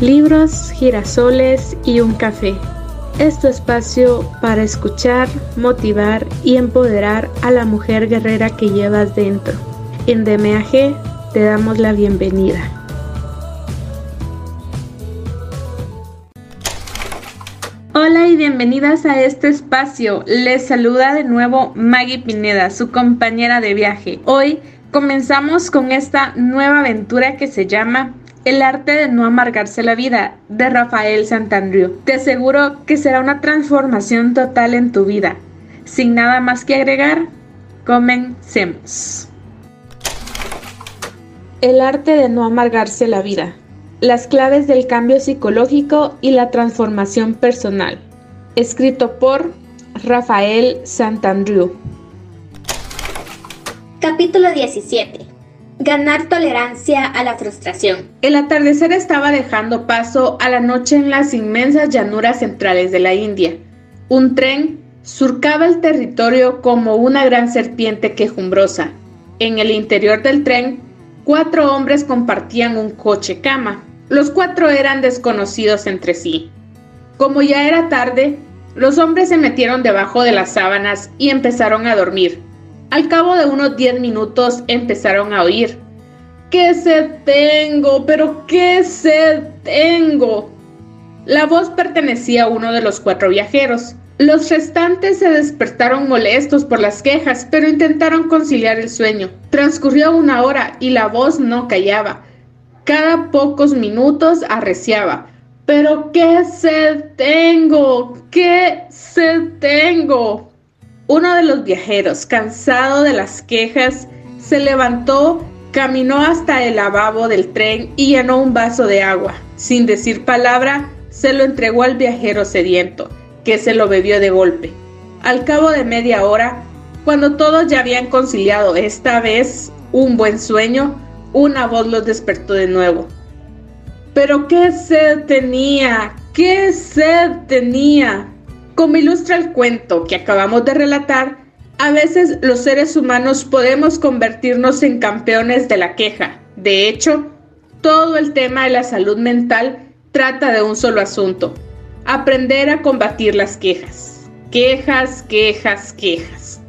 libros, girasoles y un café. Es tu espacio para escuchar, motivar y empoderar a la mujer guerrera que llevas dentro. En DMAG te damos la bienvenida. Hola y bienvenidas a este espacio. Les saluda de nuevo Maggie Pineda, su compañera de viaje. Hoy comenzamos con esta nueva aventura que se llama el arte de no amargarse la vida, de Rafael Santandriu. Te aseguro que será una transformación total en tu vida. Sin nada más que agregar, comencemos. El arte de no amargarse la vida. Las claves del cambio psicológico y la transformación personal. Escrito por Rafael Santandriu. Capítulo 17 Ganar tolerancia a la frustración. El atardecer estaba dejando paso a la noche en las inmensas llanuras centrales de la India. Un tren surcaba el territorio como una gran serpiente quejumbrosa. En el interior del tren, cuatro hombres compartían un coche cama. Los cuatro eran desconocidos entre sí. Como ya era tarde, los hombres se metieron debajo de las sábanas y empezaron a dormir. Al cabo de unos 10 minutos empezaron a oír. ¿Qué sed tengo? ¿Pero qué sed tengo? La voz pertenecía a uno de los cuatro viajeros. Los restantes se despertaron molestos por las quejas, pero intentaron conciliar el sueño. Transcurrió una hora y la voz no callaba. Cada pocos minutos arreciaba. Pero qué sed tengo, qué sed tengo. Uno de los viajeros, cansado de las quejas, se levantó, caminó hasta el lavabo del tren y llenó un vaso de agua. Sin decir palabra, se lo entregó al viajero sediento, que se lo bebió de golpe. Al cabo de media hora, cuando todos ya habían conciliado esta vez un buen sueño, una voz los despertó de nuevo. Pero qué sed tenía, qué sed tenía. Como ilustra el cuento que acabamos de relatar, a veces los seres humanos podemos convertirnos en campeones de la queja. De hecho, todo el tema de la salud mental trata de un solo asunto, aprender a combatir las quejas. Quejas, quejas, quejas.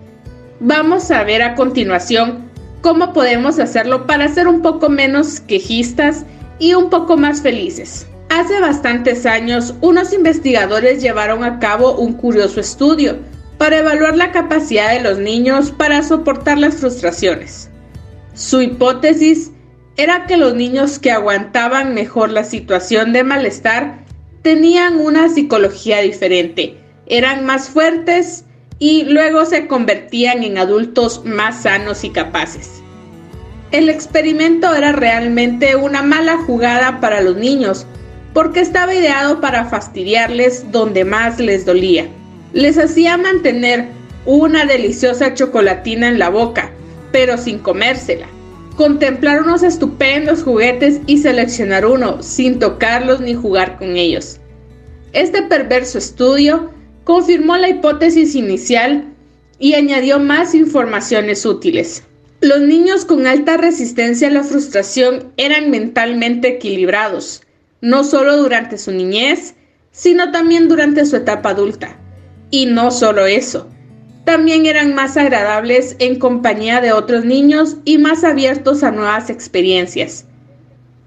Vamos a ver a continuación cómo podemos hacerlo para ser un poco menos quejistas y un poco más felices. Hace bastantes años, unos investigadores llevaron a cabo un curioso estudio para evaluar la capacidad de los niños para soportar las frustraciones. Su hipótesis era que los niños que aguantaban mejor la situación de malestar tenían una psicología diferente, eran más fuertes y luego se convertían en adultos más sanos y capaces. El experimento era realmente una mala jugada para los niños, porque estaba ideado para fastidiarles donde más les dolía. Les hacía mantener una deliciosa chocolatina en la boca, pero sin comérsela. Contemplar unos estupendos juguetes y seleccionar uno sin tocarlos ni jugar con ellos. Este perverso estudio confirmó la hipótesis inicial y añadió más informaciones útiles. Los niños con alta resistencia a la frustración eran mentalmente equilibrados, no solo durante su niñez, sino también durante su etapa adulta. Y no solo eso, también eran más agradables en compañía de otros niños y más abiertos a nuevas experiencias.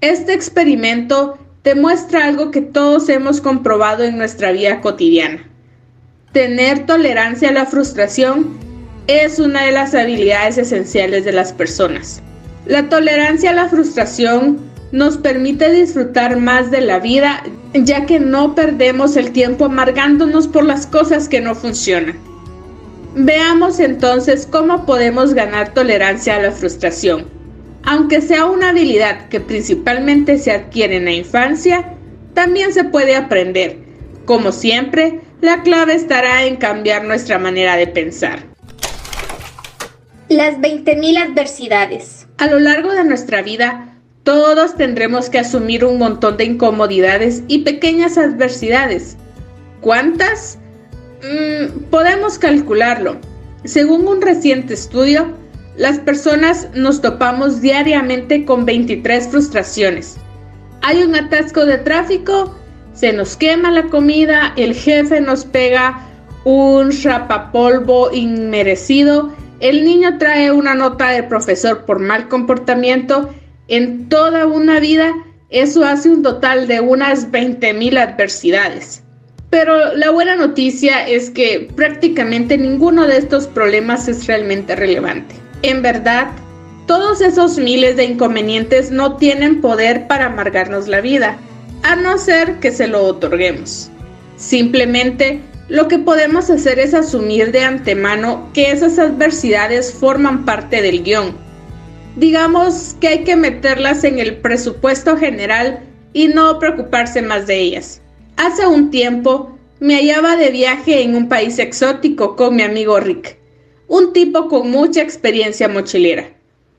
Este experimento demuestra algo que todos hemos comprobado en nuestra vida cotidiana. Tener tolerancia a la frustración es una de las habilidades esenciales de las personas. La tolerancia a la frustración nos permite disfrutar más de la vida, ya que no perdemos el tiempo amargándonos por las cosas que no funcionan. Veamos entonces cómo podemos ganar tolerancia a la frustración. Aunque sea una habilidad que principalmente se adquiere en la infancia, también se puede aprender. Como siempre, la clave estará en cambiar nuestra manera de pensar. Las 20.000 adversidades. A lo largo de nuestra vida, todos tendremos que asumir un montón de incomodidades y pequeñas adversidades. ¿Cuántas? Mm, podemos calcularlo. Según un reciente estudio, las personas nos topamos diariamente con 23 frustraciones. Hay un atasco de tráfico, se nos quema la comida, el jefe nos pega un rapapolvo inmerecido, el niño trae una nota del profesor por mal comportamiento. En toda una vida, eso hace un total de unas 20.000 adversidades. Pero la buena noticia es que prácticamente ninguno de estos problemas es realmente relevante. En verdad, todos esos miles de inconvenientes no tienen poder para amargarnos la vida, a no ser que se lo otorguemos. Simplemente lo que podemos hacer es asumir de antemano que esas adversidades forman parte del guion. Digamos que hay que meterlas en el presupuesto general y no preocuparse más de ellas. Hace un tiempo me hallaba de viaje en un país exótico con mi amigo Rick, un tipo con mucha experiencia mochilera.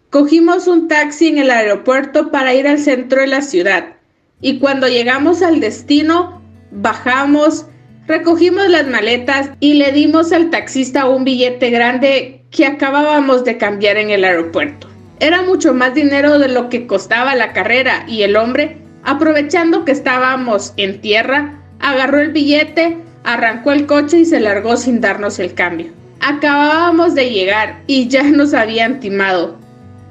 Cogimos un taxi en el aeropuerto para ir al centro de la ciudad y cuando llegamos al destino bajamos, recogimos las maletas y le dimos al taxista un billete grande que acabábamos de cambiar en el aeropuerto. Era mucho más dinero de lo que costaba la carrera y el hombre, aprovechando que estábamos en tierra, agarró el billete, arrancó el coche y se largó sin darnos el cambio. Acabábamos de llegar y ya nos habían timado.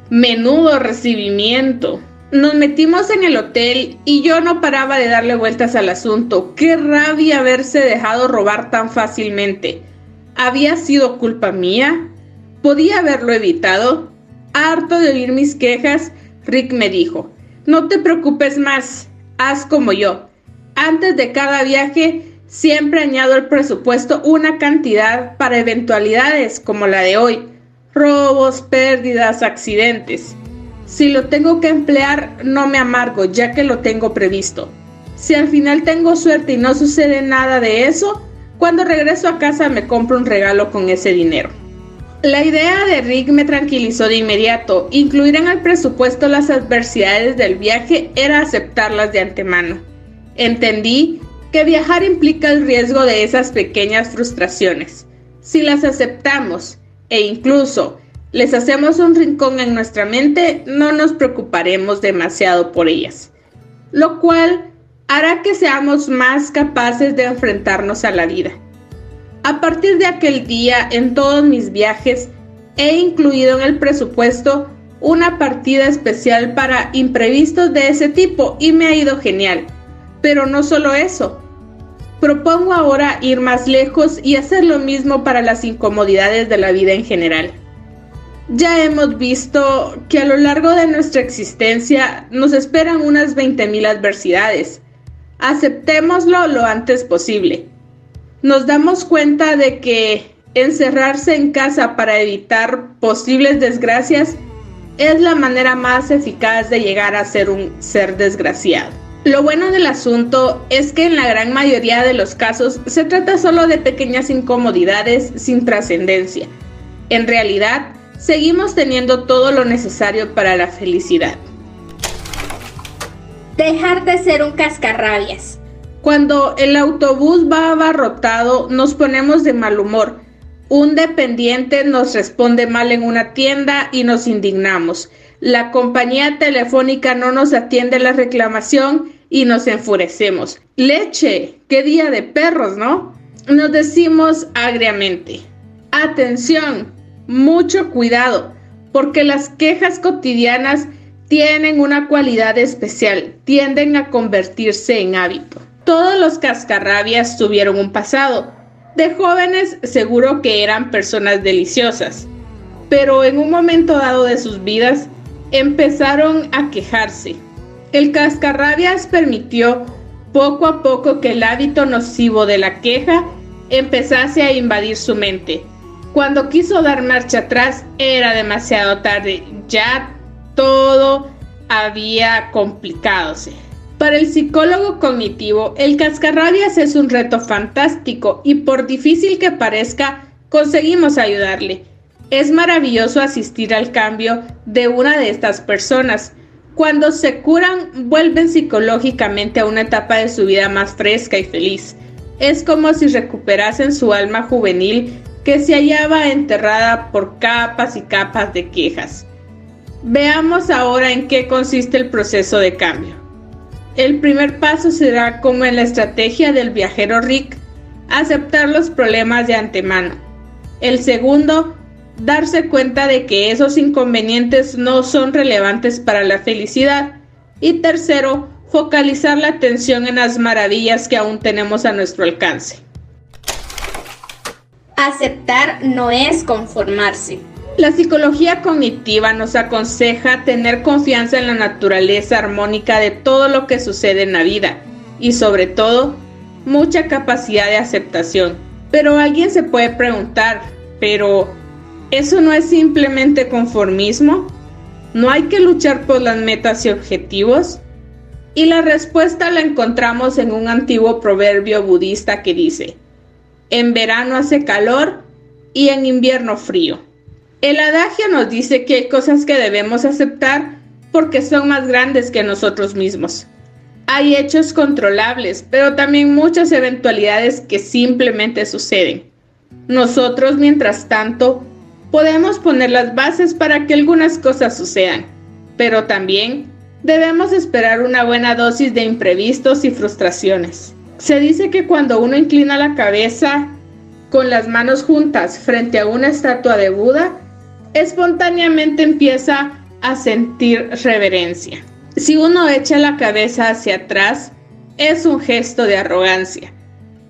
Menudo recibimiento. Nos metimos en el hotel y yo no paraba de darle vueltas al asunto. Qué rabia haberse dejado robar tan fácilmente. ¿Había sido culpa mía? ¿Podía haberlo evitado? Harto de oír mis quejas, Rick me dijo, no te preocupes más, haz como yo. Antes de cada viaje, siempre añado al presupuesto una cantidad para eventualidades como la de hoy robos, pérdidas, accidentes. Si lo tengo que emplear, no me amargo, ya que lo tengo previsto. Si al final tengo suerte y no sucede nada de eso, cuando regreso a casa me compro un regalo con ese dinero. La idea de Rick me tranquilizó de inmediato. Incluir en el presupuesto las adversidades del viaje era aceptarlas de antemano. Entendí que viajar implica el riesgo de esas pequeñas frustraciones. Si las aceptamos e incluso les hacemos un rincón en nuestra mente, no nos preocuparemos demasiado por ellas, lo cual hará que seamos más capaces de enfrentarnos a la vida. A partir de aquel día, en todos mis viajes, he incluido en el presupuesto una partida especial para imprevistos de ese tipo y me ha ido genial. Pero no solo eso, Propongo ahora ir más lejos y hacer lo mismo para las incomodidades de la vida en general. Ya hemos visto que a lo largo de nuestra existencia nos esperan unas 20.000 adversidades. Aceptémoslo lo antes posible. Nos damos cuenta de que encerrarse en casa para evitar posibles desgracias es la manera más eficaz de llegar a ser un ser desgraciado. Lo bueno del asunto es que en la gran mayoría de los casos se trata solo de pequeñas incomodidades sin trascendencia. En realidad, seguimos teniendo todo lo necesario para la felicidad. Dejar de ser un cascarrabias. Cuando el autobús va abarrotado, nos ponemos de mal humor. Un dependiente nos responde mal en una tienda y nos indignamos. La compañía telefónica no nos atiende la reclamación y nos enfurecemos. Leche, qué día de perros, ¿no? Nos decimos agriamente. Atención, mucho cuidado, porque las quejas cotidianas tienen una cualidad especial, tienden a convertirse en hábito. Todos los cascarrabias tuvieron un pasado. De jóvenes seguro que eran personas deliciosas, pero en un momento dado de sus vidas empezaron a quejarse, el cascarrabias permitió poco a poco que el hábito nocivo de la queja empezase a invadir su mente. Cuando quiso dar marcha atrás era demasiado tarde, ya todo había complicadose. Para el psicólogo cognitivo, el cascarrabias es un reto fantástico y por difícil que parezca, conseguimos ayudarle. Es maravilloso asistir al cambio de una de estas personas, cuando se curan, vuelven psicológicamente a una etapa de su vida más fresca y feliz. Es como si recuperasen su alma juvenil que se hallaba enterrada por capas y capas de quejas. Veamos ahora en qué consiste el proceso de cambio. El primer paso será, como en la estrategia del viajero Rick, aceptar los problemas de antemano. El segundo, darse cuenta de que esos inconvenientes no son relevantes para la felicidad. Y tercero, focalizar la atención en las maravillas que aún tenemos a nuestro alcance. Aceptar no es conformarse. La psicología cognitiva nos aconseja tener confianza en la naturaleza armónica de todo lo que sucede en la vida y sobre todo mucha capacidad de aceptación. Pero alguien se puede preguntar, pero ¿eso no es simplemente conformismo? ¿No hay que luchar por las metas y objetivos? Y la respuesta la encontramos en un antiguo proverbio budista que dice, en verano hace calor y en invierno frío. El adagio nos dice que hay cosas que debemos aceptar porque son más grandes que nosotros mismos. Hay hechos controlables, pero también muchas eventualidades que simplemente suceden. Nosotros, mientras tanto, podemos poner las bases para que algunas cosas sucedan, pero también debemos esperar una buena dosis de imprevistos y frustraciones. Se dice que cuando uno inclina la cabeza con las manos juntas frente a una estatua de Buda, espontáneamente empieza a sentir reverencia. Si uno echa la cabeza hacia atrás, es un gesto de arrogancia.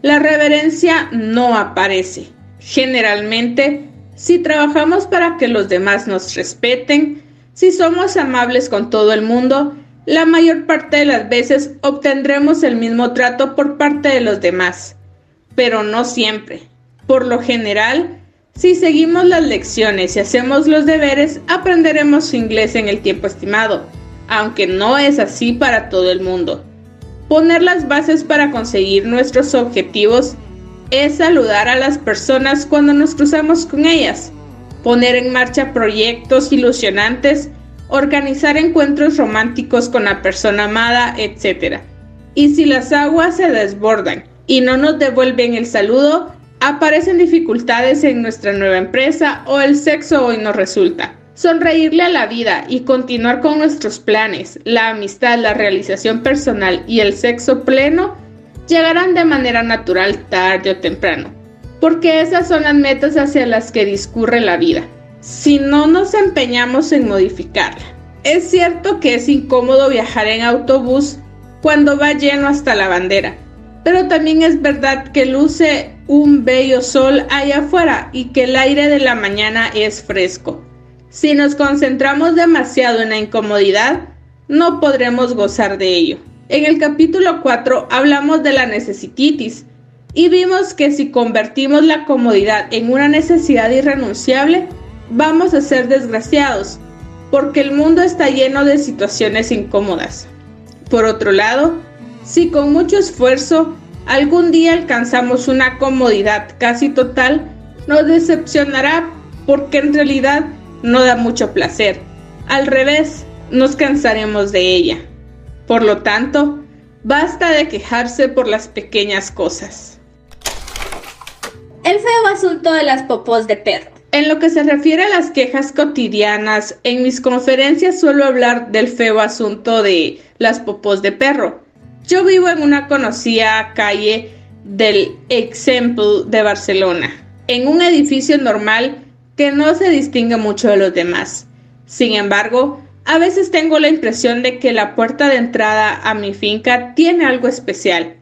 La reverencia no aparece. Generalmente, si trabajamos para que los demás nos respeten, si somos amables con todo el mundo, la mayor parte de las veces obtendremos el mismo trato por parte de los demás, pero no siempre. Por lo general, si seguimos las lecciones y hacemos los deberes, aprenderemos inglés en el tiempo estimado, aunque no es así para todo el mundo. Poner las bases para conseguir nuestros objetivos es saludar a las personas cuando nos cruzamos con ellas, poner en marcha proyectos ilusionantes, organizar encuentros románticos con la persona amada, etc. Y si las aguas se desbordan y no nos devuelven el saludo, aparecen dificultades en nuestra nueva empresa o el sexo hoy no resulta. Sonreírle a la vida y continuar con nuestros planes, la amistad, la realización personal y el sexo pleno llegarán de manera natural tarde o temprano, porque esas son las metas hacia las que discurre la vida, si no nos empeñamos en modificarla. Es cierto que es incómodo viajar en autobús cuando va lleno hasta la bandera, pero también es verdad que luce un bello sol allá afuera y que el aire de la mañana es fresco. Si nos concentramos demasiado en la incomodidad, no podremos gozar de ello. En el capítulo 4 hablamos de la necesititis y vimos que si convertimos la comodidad en una necesidad irrenunciable, vamos a ser desgraciados, porque el mundo está lleno de situaciones incómodas. Por otro lado, si con mucho esfuerzo algún día alcanzamos una comodidad casi total, nos decepcionará porque en realidad no da mucho placer. Al revés, nos cansaremos de ella. Por lo tanto, basta de quejarse por las pequeñas cosas. El feo asunto de las popos de perro. En lo que se refiere a las quejas cotidianas, en mis conferencias suelo hablar del feo asunto de las popos de perro. Yo vivo en una conocida calle del Exemple de Barcelona, en un edificio normal que no se distingue mucho de los demás. Sin embargo, a veces tengo la impresión de que la puerta de entrada a mi finca tiene algo especial,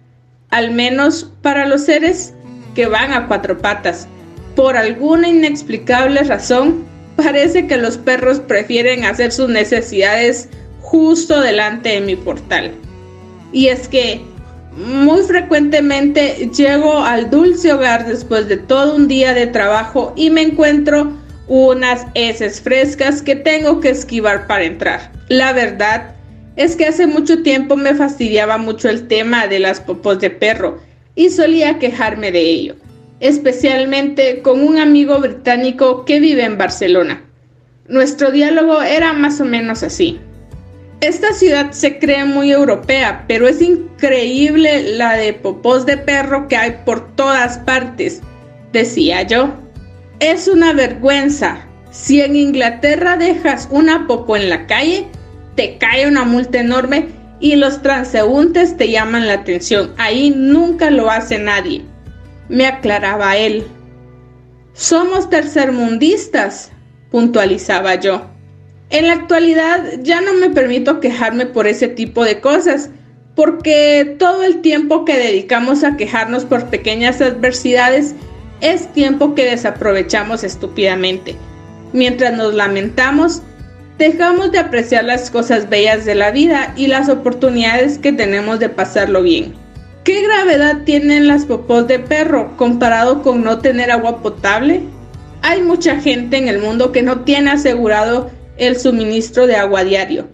al menos para los seres que van a cuatro patas. Por alguna inexplicable razón, parece que los perros prefieren hacer sus necesidades justo delante de mi portal. Y es que muy frecuentemente llego al dulce hogar después de todo un día de trabajo y me encuentro unas heces frescas que tengo que esquivar para entrar. La verdad es que hace mucho tiempo me fastidiaba mucho el tema de las popos de perro y solía quejarme de ello, especialmente con un amigo británico que vive en Barcelona. Nuestro diálogo era más o menos así. Esta ciudad se cree muy europea, pero es increíble la de popós de perro que hay por todas partes, decía yo. Es una vergüenza. Si en Inglaterra dejas una popó en la calle, te cae una multa enorme y los transeúntes te llaman la atención. Ahí nunca lo hace nadie, me aclaraba él. Somos tercermundistas, puntualizaba yo. En la actualidad ya no me permito quejarme por ese tipo de cosas, porque todo el tiempo que dedicamos a quejarnos por pequeñas adversidades es tiempo que desaprovechamos estúpidamente. Mientras nos lamentamos, dejamos de apreciar las cosas bellas de la vida y las oportunidades que tenemos de pasarlo bien. ¿Qué gravedad tienen las popós de perro comparado con no tener agua potable? Hay mucha gente en el mundo que no tiene asegurado el suministro de agua diario.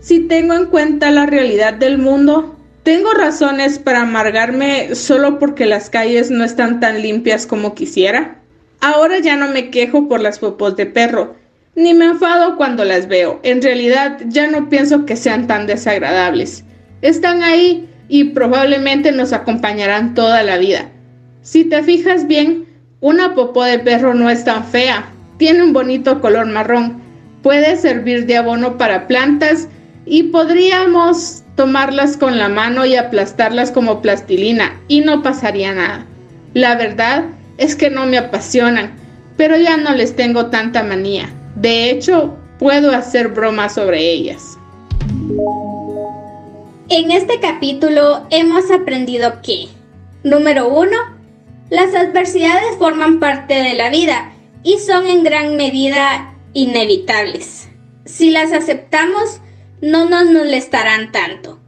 Si tengo en cuenta la realidad del mundo, tengo razones para amargarme solo porque las calles no están tan limpias como quisiera. Ahora ya no me quejo por las popós de perro, ni me enfado cuando las veo. En realidad ya no pienso que sean tan desagradables. Están ahí y probablemente nos acompañarán toda la vida. Si te fijas bien, una popó de perro no es tan fea. Tiene un bonito color marrón. Puede servir de abono para plantas y podríamos tomarlas con la mano y aplastarlas como plastilina y no pasaría nada. La verdad es que no me apasionan, pero ya no les tengo tanta manía. De hecho, puedo hacer bromas sobre ellas. En este capítulo hemos aprendido que, número uno, las adversidades forman parte de la vida y son en gran medida inevitables. Si las aceptamos, no nos molestarán tanto.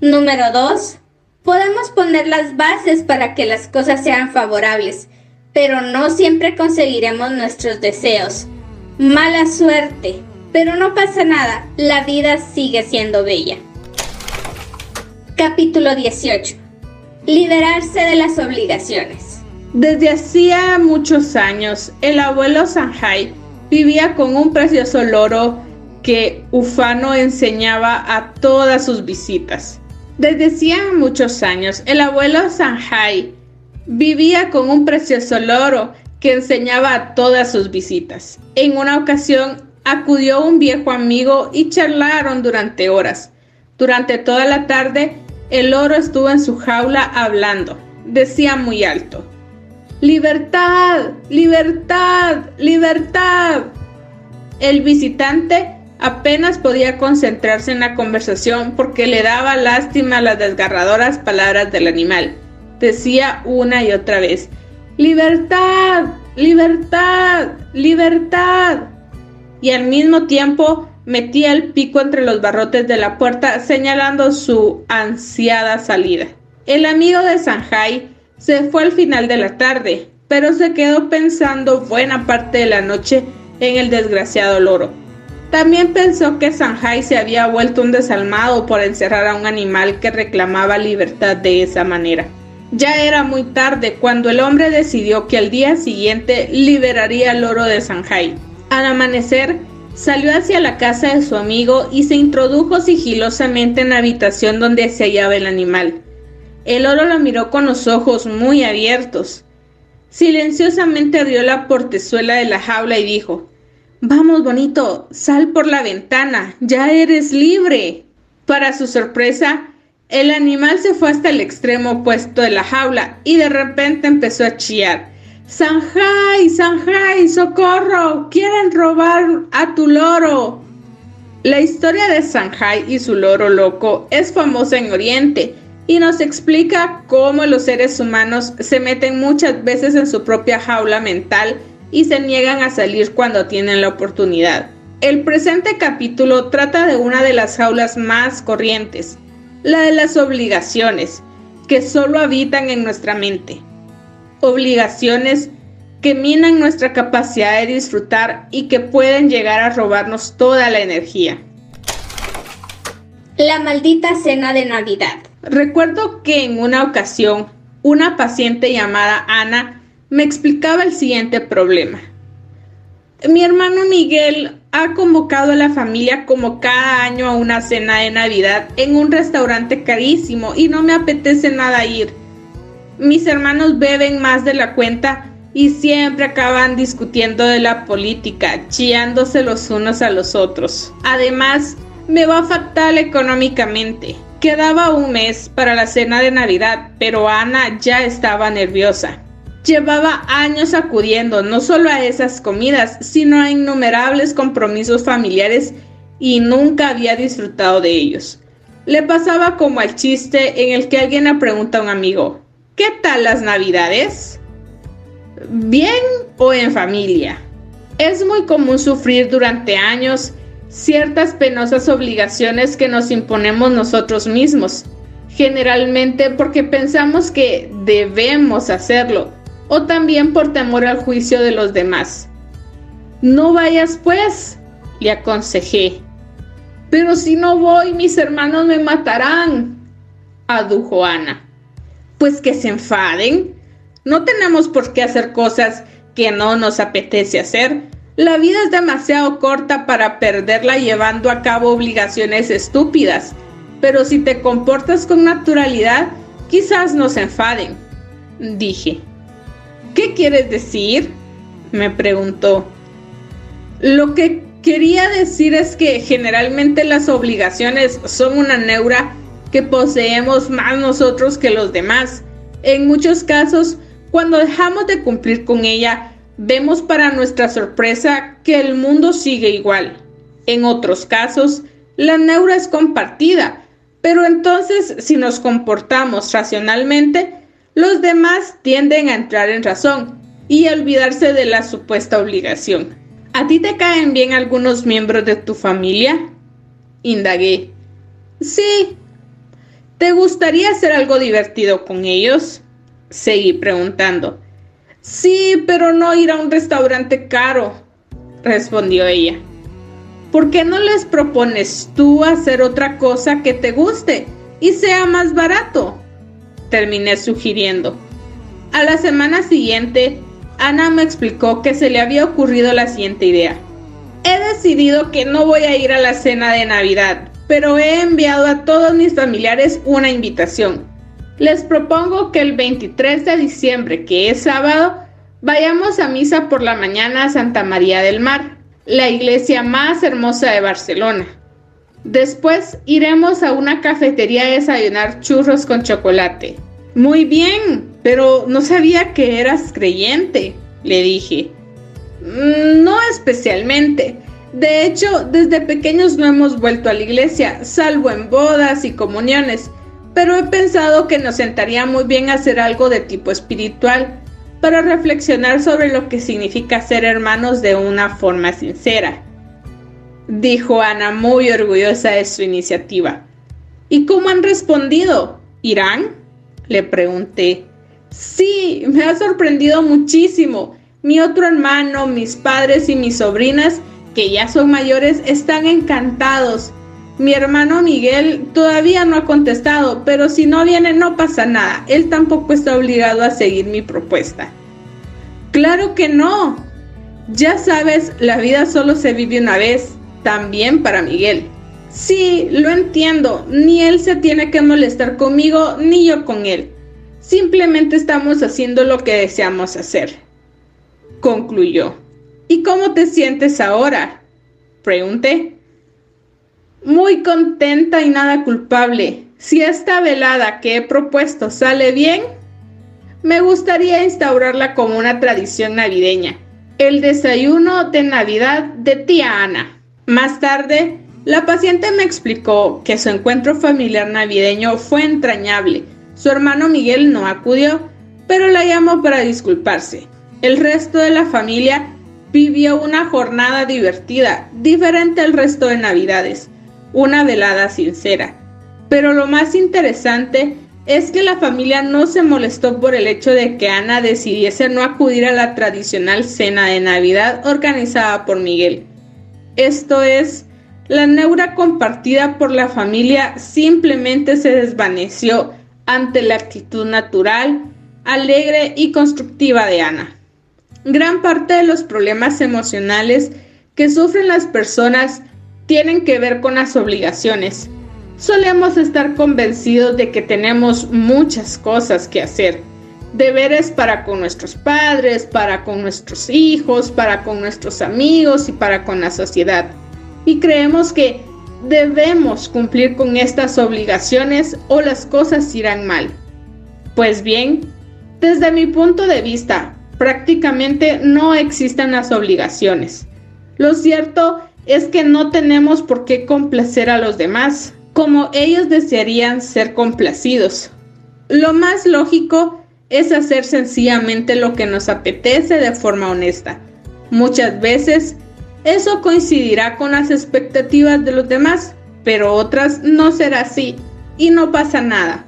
Número 2. Podemos poner las bases para que las cosas sean favorables, pero no siempre conseguiremos nuestros deseos. Mala suerte, pero no pasa nada, la vida sigue siendo bella. Capítulo 18. Liberarse de las obligaciones. Desde hacía muchos años, el abuelo Sanjay vivía con un precioso loro que Ufano enseñaba a todas sus visitas. Desde hacía muchos años, el abuelo Sanjay vivía con un precioso loro que enseñaba a todas sus visitas. En una ocasión acudió un viejo amigo y charlaron durante horas. Durante toda la tarde, el loro estuvo en su jaula hablando. Decía muy alto, Libertad, libertad, libertad. El visitante apenas podía concentrarse en la conversación porque le daba lástima las desgarradoras palabras del animal. Decía una y otra vez, libertad, libertad, libertad. Y al mismo tiempo metía el pico entre los barrotes de la puerta señalando su ansiada salida. El amigo de Sanjay se fue al final de la tarde, pero se quedó pensando buena parte de la noche en el desgraciado loro. También pensó que Sanjay se había vuelto un desalmado por encerrar a un animal que reclamaba libertad de esa manera. Ya era muy tarde cuando el hombre decidió que al día siguiente liberaría al loro de Sanjay. Al amanecer, salió hacia la casa de su amigo y se introdujo sigilosamente en la habitación donde se hallaba el animal. El oro lo miró con los ojos muy abiertos. Silenciosamente abrió la portezuela de la jaula y dijo, Vamos, bonito, sal por la ventana, ya eres libre. Para su sorpresa, el animal se fue hasta el extremo opuesto de la jaula y de repente empezó a chillar. Sanjay, Sanjay, socorro, quieren robar a tu loro. La historia de Sanjay y su loro loco es famosa en Oriente y nos explica cómo los seres humanos se meten muchas veces en su propia jaula mental y se niegan a salir cuando tienen la oportunidad. El presente capítulo trata de una de las jaulas más corrientes, la de las obligaciones, que solo habitan en nuestra mente. Obligaciones que minan nuestra capacidad de disfrutar y que pueden llegar a robarnos toda la energía. La maldita cena de Navidad. Recuerdo que en una ocasión una paciente llamada Ana me explicaba el siguiente problema. Mi hermano Miguel ha convocado a la familia como cada año a una cena de Navidad en un restaurante carísimo y no me apetece nada ir. Mis hermanos beben más de la cuenta y siempre acaban discutiendo de la política, chillándose los unos a los otros. Además, me va fatal económicamente. Quedaba un mes para la cena de Navidad, pero Ana ya estaba nerviosa. Llevaba años acudiendo no solo a esas comidas, sino a innumerables compromisos familiares y nunca había disfrutado de ellos. Le pasaba como al chiste en el que alguien le pregunta a un amigo, ¿qué tal las navidades? ¿Bien o en familia? Es muy común sufrir durante años ciertas penosas obligaciones que nos imponemos nosotros mismos, generalmente porque pensamos que debemos hacerlo o también por temor al juicio de los demás. No vayas pues, le aconsejé. Pero si no voy, mis hermanos me matarán, adujo Ana. Pues que se enfaden. No tenemos por qué hacer cosas que no nos apetece hacer. La vida es demasiado corta para perderla llevando a cabo obligaciones estúpidas, pero si te comportas con naturalidad, quizás no se enfaden, dije. ¿Qué quieres decir? me preguntó. Lo que quería decir es que generalmente las obligaciones son una neura que poseemos más nosotros que los demás. En muchos casos, cuando dejamos de cumplir con ella, vemos para nuestra sorpresa que el mundo sigue igual. En otros casos, la neura es compartida, pero entonces si nos comportamos racionalmente, los demás tienden a entrar en razón y a olvidarse de la supuesta obligación. ¿A ti te caen bien algunos miembros de tu familia? Indagué. Sí. ¿Te gustaría hacer algo divertido con ellos? Seguí preguntando. Sí, pero no ir a un restaurante caro, respondió ella. ¿Por qué no les propones tú hacer otra cosa que te guste y sea más barato? Terminé sugiriendo. A la semana siguiente, Ana me explicó que se le había ocurrido la siguiente idea. He decidido que no voy a ir a la cena de Navidad, pero he enviado a todos mis familiares una invitación. Les propongo que el 23 de diciembre, que es sábado, vayamos a misa por la mañana a Santa María del Mar, la iglesia más hermosa de Barcelona. Después iremos a una cafetería a desayunar churros con chocolate. Muy bien, pero no sabía que eras creyente, le dije. Mm, no especialmente. De hecho, desde pequeños no hemos vuelto a la iglesia, salvo en bodas y comuniones pero he pensado que nos sentaría muy bien hacer algo de tipo espiritual para reflexionar sobre lo que significa ser hermanos de una forma sincera. Dijo Ana muy orgullosa de su iniciativa. ¿Y cómo han respondido? ¿Irán? Le pregunté. Sí, me ha sorprendido muchísimo. Mi otro hermano, mis padres y mis sobrinas, que ya son mayores, están encantados mi hermano Miguel todavía no ha contestado, pero si no viene no pasa nada. Él tampoco está obligado a seguir mi propuesta. Claro que no. Ya sabes, la vida solo se vive una vez, también para Miguel. Sí, lo entiendo. Ni él se tiene que molestar conmigo, ni yo con él. Simplemente estamos haciendo lo que deseamos hacer. Concluyó. ¿Y cómo te sientes ahora? Pregunté. Muy contenta y nada culpable. Si esta velada que he propuesto sale bien, me gustaría instaurarla como una tradición navideña. El desayuno de Navidad de tía Ana. Más tarde, la paciente me explicó que su encuentro familiar navideño fue entrañable. Su hermano Miguel no acudió, pero la llamó para disculparse. El resto de la familia vivió una jornada divertida, diferente al resto de Navidades una velada sincera. Pero lo más interesante es que la familia no se molestó por el hecho de que Ana decidiese no acudir a la tradicional cena de Navidad organizada por Miguel. Esto es, la neura compartida por la familia simplemente se desvaneció ante la actitud natural, alegre y constructiva de Ana. Gran parte de los problemas emocionales que sufren las personas tienen que ver con las obligaciones. Solemos estar convencidos de que tenemos muchas cosas que hacer. Deberes para con nuestros padres, para con nuestros hijos, para con nuestros amigos y para con la sociedad. Y creemos que debemos cumplir con estas obligaciones o las cosas irán mal. Pues bien, desde mi punto de vista, prácticamente no existen las obligaciones. Lo cierto es que no tenemos por qué complacer a los demás, como ellos desearían ser complacidos. Lo más lógico es hacer sencillamente lo que nos apetece de forma honesta. Muchas veces eso coincidirá con las expectativas de los demás, pero otras no será así y no pasa nada.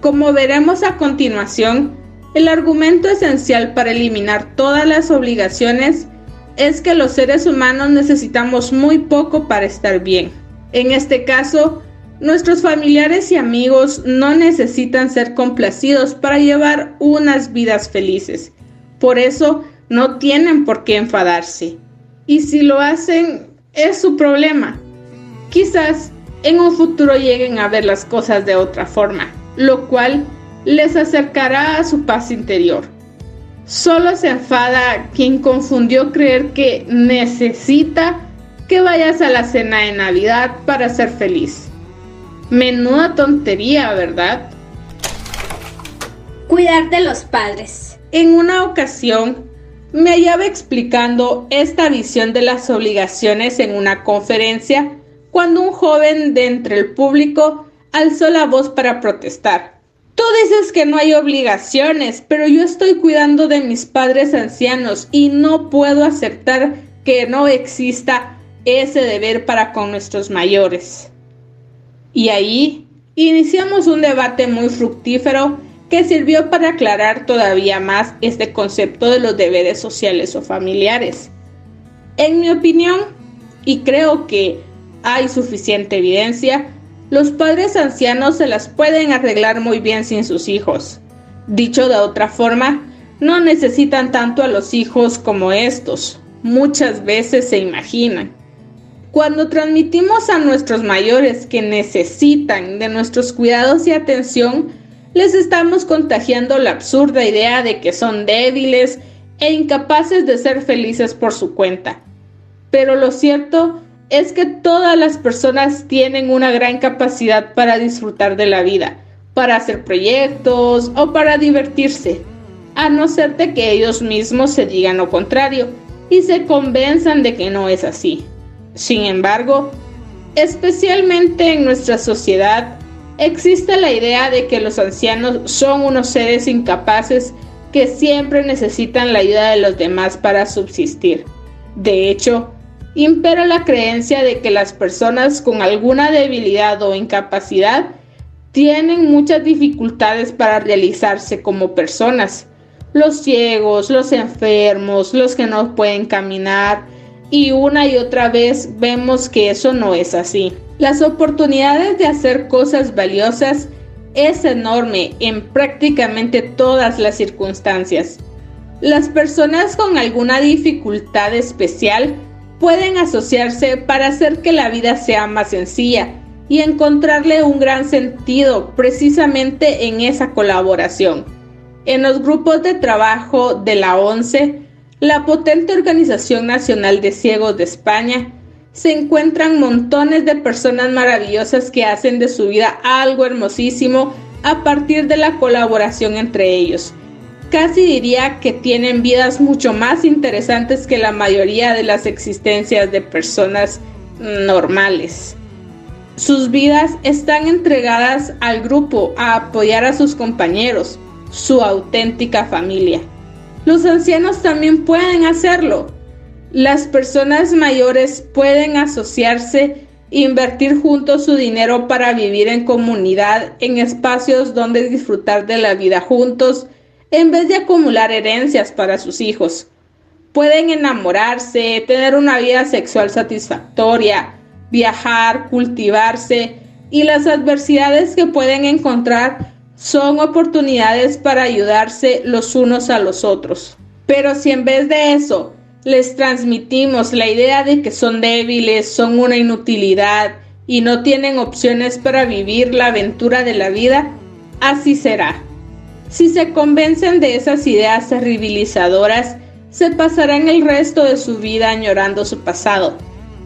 Como veremos a continuación, el argumento esencial para eliminar todas las obligaciones es que los seres humanos necesitamos muy poco para estar bien. En este caso, nuestros familiares y amigos no necesitan ser complacidos para llevar unas vidas felices. Por eso, no tienen por qué enfadarse. Y si lo hacen, es su problema. Quizás en un futuro lleguen a ver las cosas de otra forma, lo cual les acercará a su paz interior. Solo se enfada quien confundió creer que necesita que vayas a la cena de Navidad para ser feliz. Menuda tontería, ¿verdad? Cuidar de los padres. En una ocasión, me hallaba explicando esta visión de las obligaciones en una conferencia cuando un joven de entre el público alzó la voz para protestar. Tú dices que no hay obligaciones, pero yo estoy cuidando de mis padres ancianos y no puedo aceptar que no exista ese deber para con nuestros mayores. Y ahí iniciamos un debate muy fructífero que sirvió para aclarar todavía más este concepto de los deberes sociales o familiares. En mi opinión, y creo que hay suficiente evidencia, los padres ancianos se las pueden arreglar muy bien sin sus hijos. Dicho de otra forma, no necesitan tanto a los hijos como estos. Muchas veces se imaginan. Cuando transmitimos a nuestros mayores que necesitan de nuestros cuidados y atención, les estamos contagiando la absurda idea de que son débiles e incapaces de ser felices por su cuenta. Pero lo cierto es que todas las personas tienen una gran capacidad para disfrutar de la vida, para hacer proyectos o para divertirse, a no ser que ellos mismos se digan lo contrario y se convenzan de que no es así. Sin embargo, especialmente en nuestra sociedad, existe la idea de que los ancianos son unos seres incapaces que siempre necesitan la ayuda de los demás para subsistir. De hecho, impera la creencia de que las personas con alguna debilidad o incapacidad tienen muchas dificultades para realizarse como personas. Los ciegos, los enfermos, los que no pueden caminar, y una y otra vez vemos que eso no es así. Las oportunidades de hacer cosas valiosas es enorme en prácticamente todas las circunstancias. Las personas con alguna dificultad especial pueden asociarse para hacer que la vida sea más sencilla y encontrarle un gran sentido precisamente en esa colaboración. En los grupos de trabajo de la ONCE, la potente Organización Nacional de Ciegos de España, se encuentran montones de personas maravillosas que hacen de su vida algo hermosísimo a partir de la colaboración entre ellos Casi diría que tienen vidas mucho más interesantes que la mayoría de las existencias de personas normales. Sus vidas están entregadas al grupo a apoyar a sus compañeros, su auténtica familia. Los ancianos también pueden hacerlo. Las personas mayores pueden asociarse invertir juntos su dinero para vivir en comunidad en espacios donde disfrutar de la vida juntos en vez de acumular herencias para sus hijos. Pueden enamorarse, tener una vida sexual satisfactoria, viajar, cultivarse y las adversidades que pueden encontrar son oportunidades para ayudarse los unos a los otros. Pero si en vez de eso les transmitimos la idea de que son débiles, son una inutilidad y no tienen opciones para vivir la aventura de la vida, así será. Si se convencen de esas ideas terribilizadoras, se pasarán el resto de su vida añorando su pasado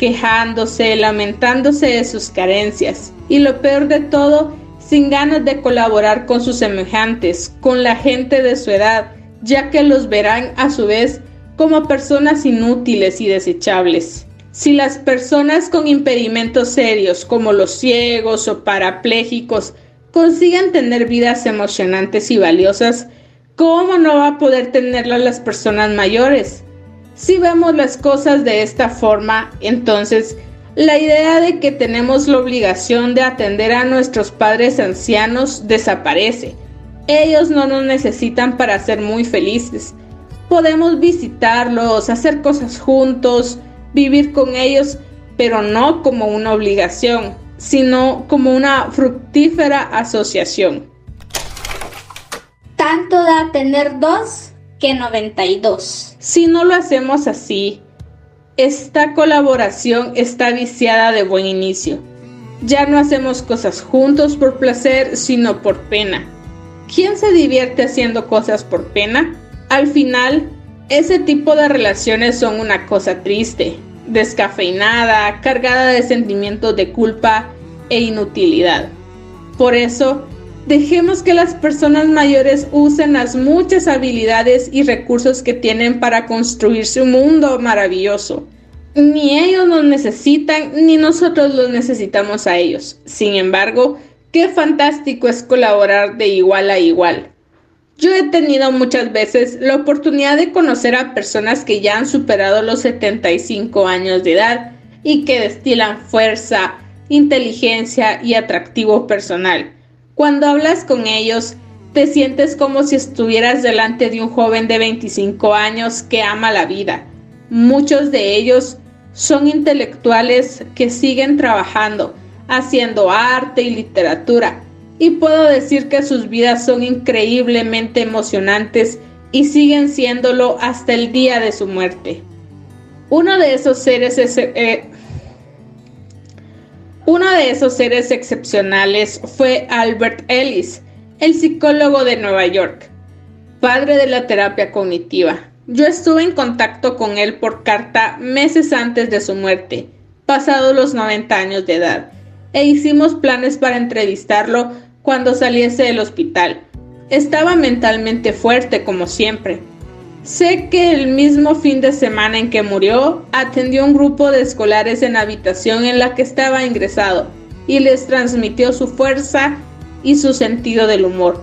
quejándose, lamentándose de sus carencias y lo peor de todo, sin ganas de colaborar con sus semejantes, con la gente de su edad, ya que los verán a su vez como personas inútiles y desechables. Si las personas con impedimentos serios como los ciegos o parapléjicos consiguen tener vidas emocionantes y valiosas, ¿cómo no va a poder tenerlas las personas mayores? Si vemos las cosas de esta forma, entonces la idea de que tenemos la obligación de atender a nuestros padres ancianos desaparece. Ellos no nos necesitan para ser muy felices. Podemos visitarlos, hacer cosas juntos, vivir con ellos, pero no como una obligación, sino como una fructífera asociación. Tanto da tener dos que 92. Si no lo hacemos así, esta colaboración está viciada de buen inicio. Ya no hacemos cosas juntos por placer, sino por pena. ¿Quién se divierte haciendo cosas por pena? Al final, ese tipo de relaciones son una cosa triste, descafeinada, cargada de sentimientos de culpa e inutilidad. Por eso, dejemos que las personas mayores usen las muchas habilidades y recursos que tienen para construirse un mundo maravilloso. Ni ellos nos necesitan, ni nosotros los necesitamos a ellos. Sin embargo, qué fantástico es colaborar de igual a igual. Yo he tenido muchas veces la oportunidad de conocer a personas que ya han superado los 75 años de edad y que destilan fuerza, inteligencia y atractivo personal. Cuando hablas con ellos, te sientes como si estuvieras delante de un joven de 25 años que ama la vida. Muchos de ellos son intelectuales que siguen trabajando, haciendo arte y literatura, y puedo decir que sus vidas son increíblemente emocionantes y siguen siéndolo hasta el día de su muerte. Uno de esos seres es, eh, uno de esos seres excepcionales fue Albert Ellis, el psicólogo de Nueva York, padre de la terapia cognitiva. Yo estuve en contacto con él por carta meses antes de su muerte, pasados los 90 años de edad, e hicimos planes para entrevistarlo cuando saliese del hospital. Estaba mentalmente fuerte como siempre. Sé que el mismo fin de semana en que murió, atendió un grupo de escolares en la habitación en la que estaba ingresado y les transmitió su fuerza y su sentido del humor.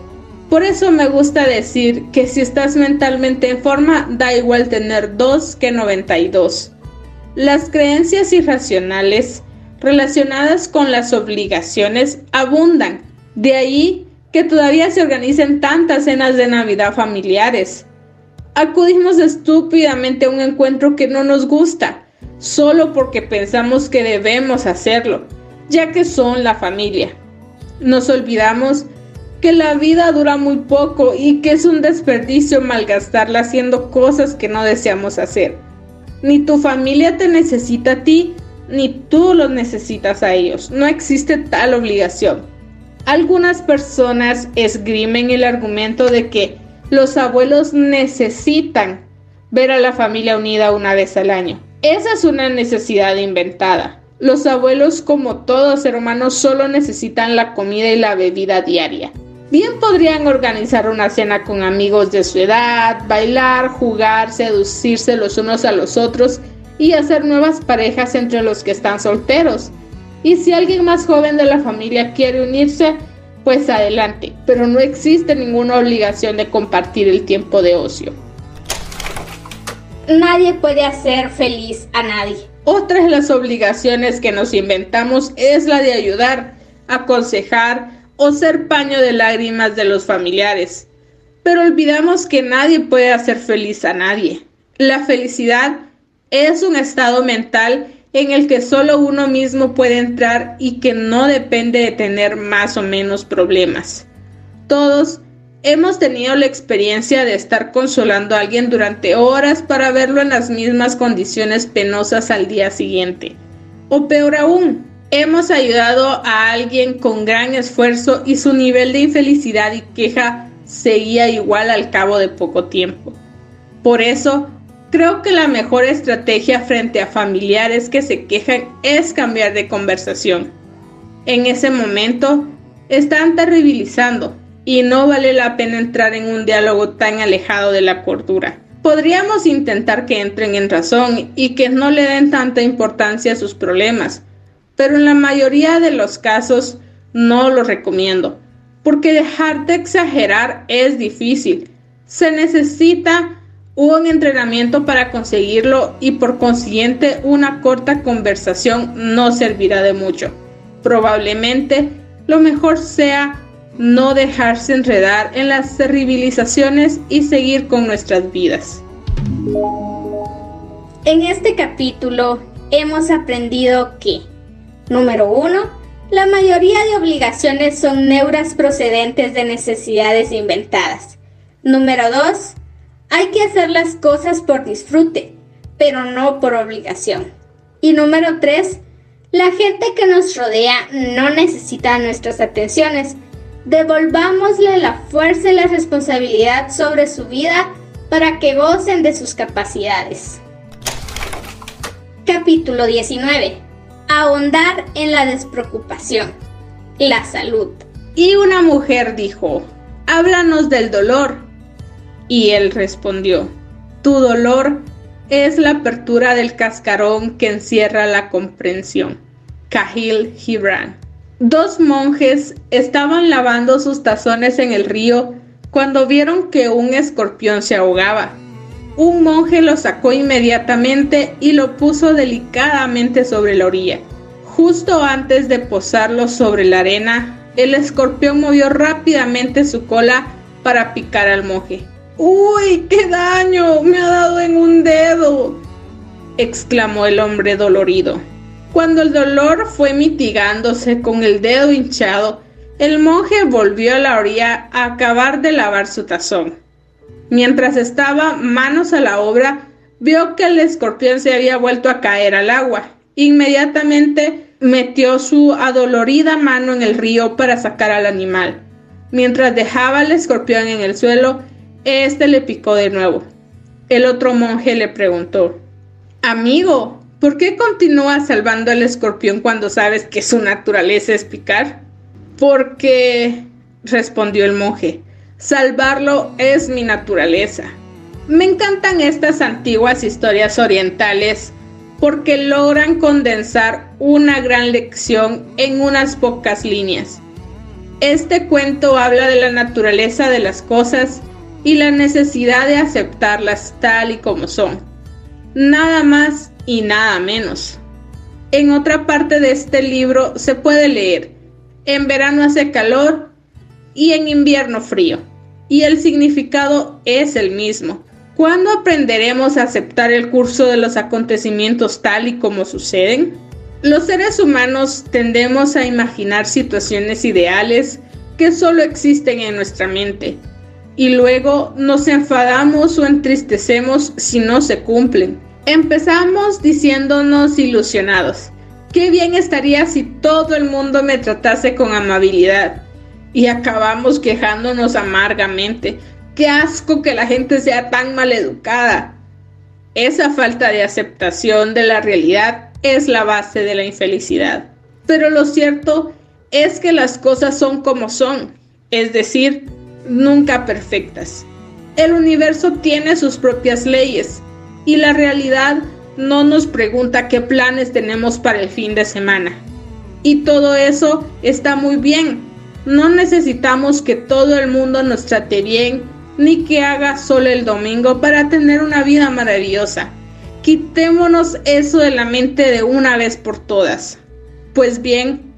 Por eso me gusta decir que si estás mentalmente en forma, da igual tener 2 que 92. Las creencias irracionales relacionadas con las obligaciones abundan de ahí que todavía se organicen tantas cenas de Navidad familiares. Acudimos estúpidamente a un encuentro que no nos gusta, solo porque pensamos que debemos hacerlo, ya que son la familia. Nos olvidamos que la vida dura muy poco y que es un desperdicio malgastarla haciendo cosas que no deseamos hacer. Ni tu familia te necesita a ti, ni tú los necesitas a ellos. No existe tal obligación. Algunas personas esgrimen el argumento de que los abuelos necesitan ver a la familia unida una vez al año. Esa es una necesidad inventada. Los abuelos, como todo ser humano, solo necesitan la comida y la bebida diaria. Bien podrían organizar una cena con amigos de su edad, bailar, jugar, seducirse los unos a los otros y hacer nuevas parejas entre los que están solteros. Y si alguien más joven de la familia quiere unirse, pues adelante, pero no existe ninguna obligación de compartir el tiempo de ocio. Nadie puede hacer feliz a nadie. Otra de las obligaciones que nos inventamos es la de ayudar, aconsejar o ser paño de lágrimas de los familiares. Pero olvidamos que nadie puede hacer feliz a nadie. La felicidad es un estado mental en el que solo uno mismo puede entrar y que no depende de tener más o menos problemas. Todos hemos tenido la experiencia de estar consolando a alguien durante horas para verlo en las mismas condiciones penosas al día siguiente. O peor aún, hemos ayudado a alguien con gran esfuerzo y su nivel de infelicidad y queja seguía igual al cabo de poco tiempo. Por eso, Creo que la mejor estrategia frente a familiares que se quejan es cambiar de conversación. En ese momento están terribilizando y no vale la pena entrar en un diálogo tan alejado de la cordura. Podríamos intentar que entren en razón y que no le den tanta importancia a sus problemas, pero en la mayoría de los casos no lo recomiendo, porque dejar de exagerar es difícil. Se necesita un entrenamiento para conseguirlo y por consiguiente una corta conversación no servirá de mucho. Probablemente lo mejor sea no dejarse enredar en las terribilizaciones y seguir con nuestras vidas. En este capítulo hemos aprendido que, número uno, la mayoría de obligaciones son neuras procedentes de necesidades inventadas. Número dos, hay que hacer las cosas por disfrute, pero no por obligación. Y número 3. La gente que nos rodea no necesita nuestras atenciones. Devolvámosle la fuerza y la responsabilidad sobre su vida para que gocen de sus capacidades. Capítulo 19. Ahondar en la despreocupación. La salud. Y una mujer dijo, háblanos del dolor y él respondió, Tu dolor es la apertura del cascarón que encierra la comprensión. Cahil Gibran. Dos monjes estaban lavando sus tazones en el río cuando vieron que un escorpión se ahogaba. Un monje lo sacó inmediatamente y lo puso delicadamente sobre la orilla. Justo antes de posarlo sobre la arena, el escorpión movió rápidamente su cola para picar al monje. ¡Uy, qué daño! Me ha dado en un dedo, exclamó el hombre dolorido. Cuando el dolor fue mitigándose con el dedo hinchado, el monje volvió a la orilla a acabar de lavar su tazón. Mientras estaba manos a la obra, vio que el escorpión se había vuelto a caer al agua. Inmediatamente metió su adolorida mano en el río para sacar al animal. Mientras dejaba al escorpión en el suelo, este le picó de nuevo. El otro monje le preguntó, Amigo, ¿por qué continúas salvando al escorpión cuando sabes que su naturaleza es picar? Porque, respondió el monje, salvarlo es mi naturaleza. Me encantan estas antiguas historias orientales porque logran condensar una gran lección en unas pocas líneas. Este cuento habla de la naturaleza de las cosas y la necesidad de aceptarlas tal y como son. Nada más y nada menos. En otra parte de este libro se puede leer, en verano hace calor y en invierno frío, y el significado es el mismo. ¿Cuándo aprenderemos a aceptar el curso de los acontecimientos tal y como suceden? Los seres humanos tendemos a imaginar situaciones ideales que solo existen en nuestra mente y luego nos enfadamos o entristecemos si no se cumplen. Empezamos diciéndonos ilusionados. Qué bien estaría si todo el mundo me tratase con amabilidad. Y acabamos quejándonos amargamente. Qué asco que la gente sea tan maleducada. Esa falta de aceptación de la realidad es la base de la infelicidad. Pero lo cierto es que las cosas son como son, es decir, nunca perfectas. El universo tiene sus propias leyes y la realidad no nos pregunta qué planes tenemos para el fin de semana. Y todo eso está muy bien. No necesitamos que todo el mundo nos trate bien ni que haga solo el domingo para tener una vida maravillosa. Quitémonos eso de la mente de una vez por todas. Pues bien,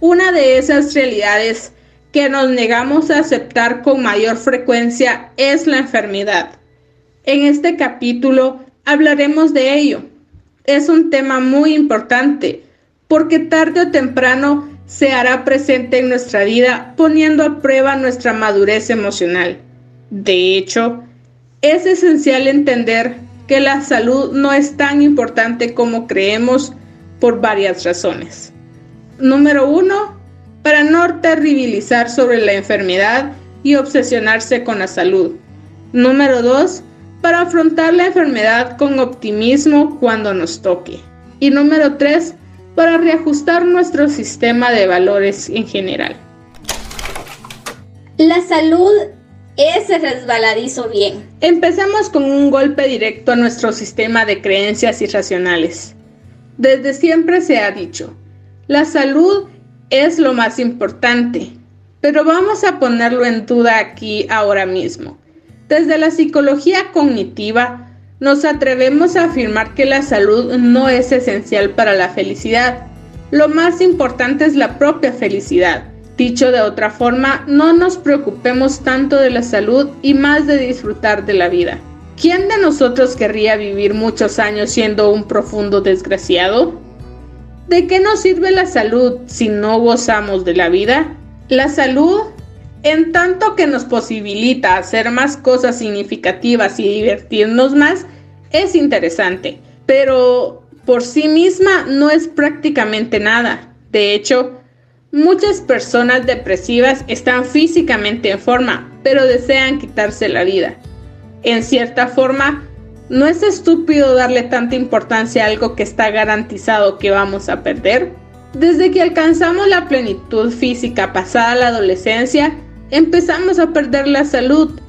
una de esas realidades que nos negamos a aceptar con mayor frecuencia es la enfermedad. En este capítulo hablaremos de ello. Es un tema muy importante porque tarde o temprano se hará presente en nuestra vida poniendo a prueba nuestra madurez emocional. De hecho, es esencial entender que la salud no es tan importante como creemos por varias razones. Número uno, para no terribilizar sobre la enfermedad y obsesionarse con la salud. Número 2. para afrontar la enfermedad con optimismo cuando nos toque. Y número 3, para reajustar nuestro sistema de valores en general. La salud es resbaladizo bien. Empecemos con un golpe directo a nuestro sistema de creencias irracionales. Desde siempre se ha dicho, la salud es lo más importante, pero vamos a ponerlo en duda aquí ahora mismo. Desde la psicología cognitiva, nos atrevemos a afirmar que la salud no es esencial para la felicidad. Lo más importante es la propia felicidad. Dicho de otra forma, no nos preocupemos tanto de la salud y más de disfrutar de la vida. ¿Quién de nosotros querría vivir muchos años siendo un profundo desgraciado? ¿De qué nos sirve la salud si no gozamos de la vida? La salud, en tanto que nos posibilita hacer más cosas significativas y divertirnos más, es interesante, pero por sí misma no es prácticamente nada. De hecho, muchas personas depresivas están físicamente en forma, pero desean quitarse la vida. En cierta forma, ¿no es estúpido darle tanta importancia a algo que está garantizado que vamos a perder? Desde que alcanzamos la plenitud física pasada la adolescencia, empezamos a perder la salud.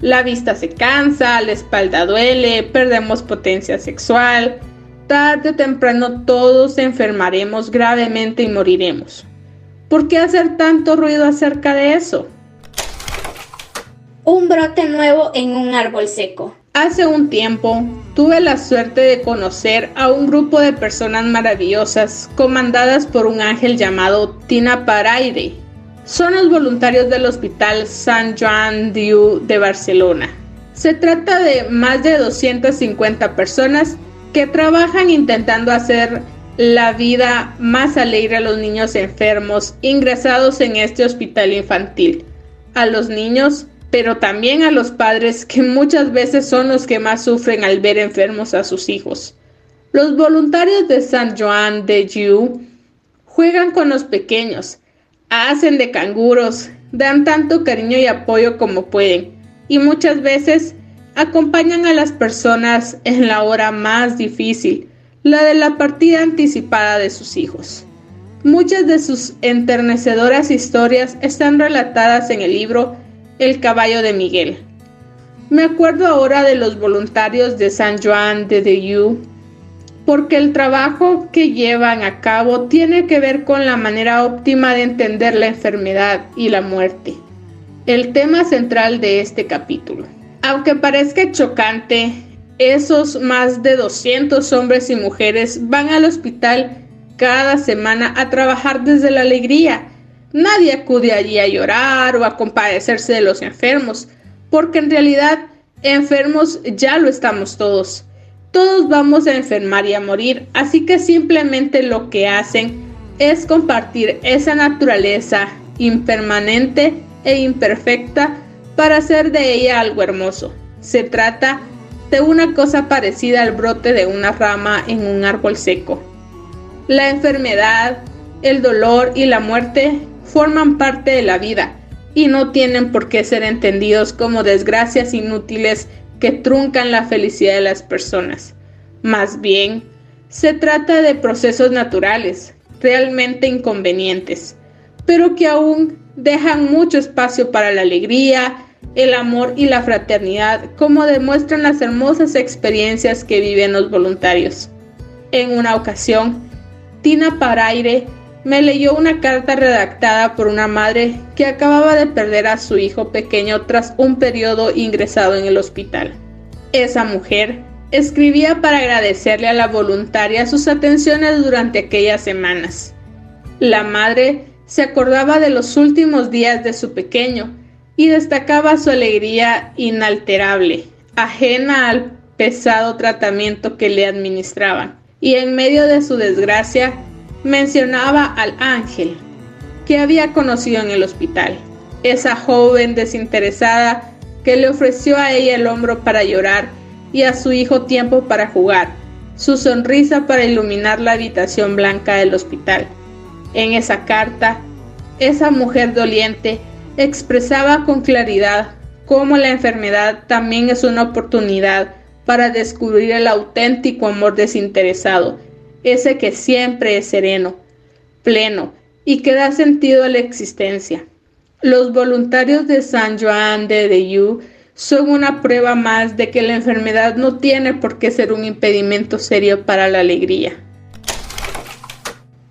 La vista se cansa, la espalda duele, perdemos potencia sexual. Tarde o temprano todos enfermaremos gravemente y moriremos. ¿Por qué hacer tanto ruido acerca de eso? Un brote nuevo en un árbol seco. Hace un tiempo tuve la suerte de conocer a un grupo de personas maravillosas comandadas por un ángel llamado Tina Paraire. Son los voluntarios del Hospital San Joan Diu de Barcelona. Se trata de más de 250 personas que trabajan intentando hacer la vida más alegre a los niños enfermos ingresados en este hospital infantil, a los niños pero también a los padres que muchas veces son los que más sufren al ver enfermos a sus hijos. Los voluntarios de San Joan de Dieu juegan con los pequeños, hacen de canguros, dan tanto cariño y apoyo como pueden, y muchas veces acompañan a las personas en la hora más difícil, la de la partida anticipada de sus hijos. Muchas de sus enternecedoras historias están relatadas en el libro el caballo de Miguel. Me acuerdo ahora de los voluntarios de San Juan de Dieu, porque el trabajo que llevan a cabo tiene que ver con la manera óptima de entender la enfermedad y la muerte, el tema central de este capítulo. Aunque parezca chocante, esos más de 200 hombres y mujeres van al hospital cada semana a trabajar desde la alegría Nadie acude allí a llorar o a compadecerse de los enfermos, porque en realidad enfermos ya lo estamos todos. Todos vamos a enfermar y a morir, así que simplemente lo que hacen es compartir esa naturaleza impermanente e imperfecta para hacer de ella algo hermoso. Se trata de una cosa parecida al brote de una rama en un árbol seco. La enfermedad, el dolor y la muerte forman parte de la vida y no tienen por qué ser entendidos como desgracias inútiles que truncan la felicidad de las personas. Más bien, se trata de procesos naturales, realmente inconvenientes, pero que aún dejan mucho espacio para la alegría, el amor y la fraternidad, como demuestran las hermosas experiencias que viven los voluntarios. En una ocasión, Tina Paraire me leyó una carta redactada por una madre que acababa de perder a su hijo pequeño tras un periodo ingresado en el hospital. Esa mujer escribía para agradecerle a la voluntaria sus atenciones durante aquellas semanas. La madre se acordaba de los últimos días de su pequeño y destacaba su alegría inalterable, ajena al pesado tratamiento que le administraban, y en medio de su desgracia mencionaba al ángel que había conocido en el hospital, esa joven desinteresada que le ofreció a ella el hombro para llorar y a su hijo tiempo para jugar, su sonrisa para iluminar la habitación blanca del hospital. En esa carta, esa mujer doliente expresaba con claridad cómo la enfermedad también es una oportunidad para descubrir el auténtico amor desinteresado, ese que siempre es sereno, pleno y que da sentido a la existencia. Los voluntarios de San Joan de Dieu son una prueba más de que la enfermedad no tiene por qué ser un impedimento serio para la alegría.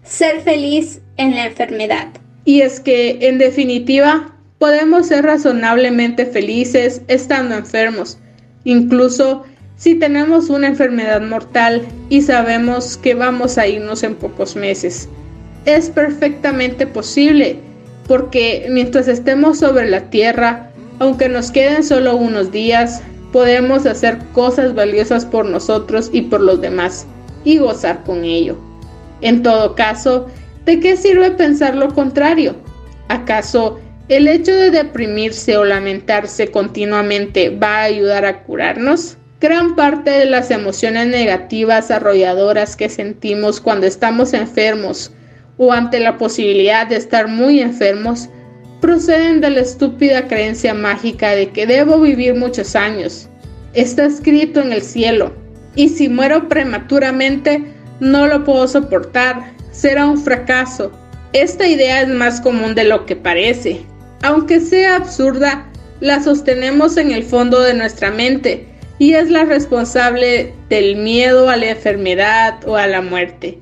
Ser feliz en la enfermedad. Y es que, en definitiva, podemos ser razonablemente felices estando enfermos, incluso si tenemos una enfermedad mortal y sabemos que vamos a irnos en pocos meses. Es perfectamente posible, porque mientras estemos sobre la tierra, aunque nos queden solo unos días, podemos hacer cosas valiosas por nosotros y por los demás, y gozar con ello. En todo caso, ¿de qué sirve pensar lo contrario? ¿Acaso el hecho de deprimirse o lamentarse continuamente va a ayudar a curarnos? Gran parte de las emociones negativas arrolladoras que sentimos cuando estamos enfermos o ante la posibilidad de estar muy enfermos proceden de la estúpida creencia mágica de que debo vivir muchos años. Está escrito en el cielo, y si muero prematuramente no lo puedo soportar, será un fracaso. Esta idea es más común de lo que parece. Aunque sea absurda, la sostenemos en el fondo de nuestra mente y es la responsable del miedo a la enfermedad o a la muerte.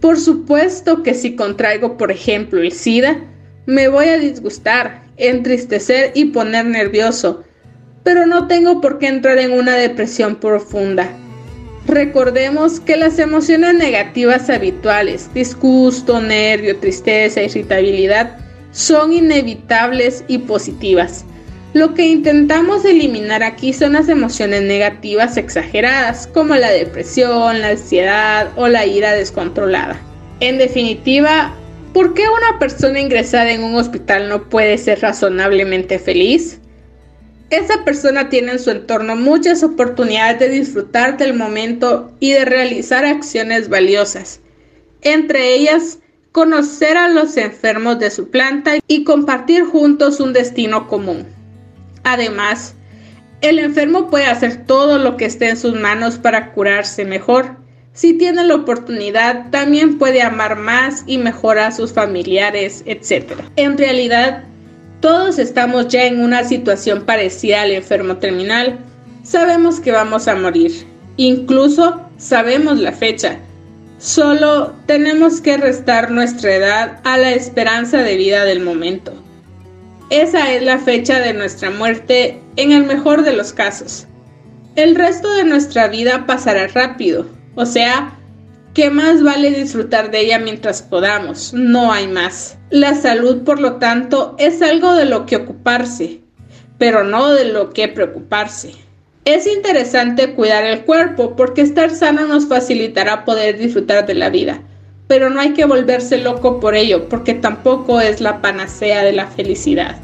Por supuesto que si contraigo, por ejemplo, el SIDA, me voy a disgustar, entristecer y poner nervioso, pero no tengo por qué entrar en una depresión profunda. Recordemos que las emociones negativas habituales, disgusto, nervio, tristeza, irritabilidad, son inevitables y positivas. Lo que intentamos eliminar aquí son las emociones negativas exageradas, como la depresión, la ansiedad o la ira descontrolada. En definitiva, ¿por qué una persona ingresada en un hospital no puede ser razonablemente feliz? Esa persona tiene en su entorno muchas oportunidades de disfrutar del momento y de realizar acciones valiosas, entre ellas conocer a los enfermos de su planta y compartir juntos un destino común. Además, el enfermo puede hacer todo lo que esté en sus manos para curarse mejor. Si tiene la oportunidad, también puede amar más y mejor a sus familiares, etc. En realidad, todos estamos ya en una situación parecida al enfermo terminal. Sabemos que vamos a morir. Incluso sabemos la fecha. Solo tenemos que restar nuestra edad a la esperanza de vida del momento. Esa es la fecha de nuestra muerte en el mejor de los casos. El resto de nuestra vida pasará rápido, o sea, que más vale disfrutar de ella mientras podamos, no hay más. La salud, por lo tanto, es algo de lo que ocuparse, pero no de lo que preocuparse. Es interesante cuidar el cuerpo porque estar sano nos facilitará poder disfrutar de la vida, pero no hay que volverse loco por ello, porque tampoco es la panacea de la felicidad.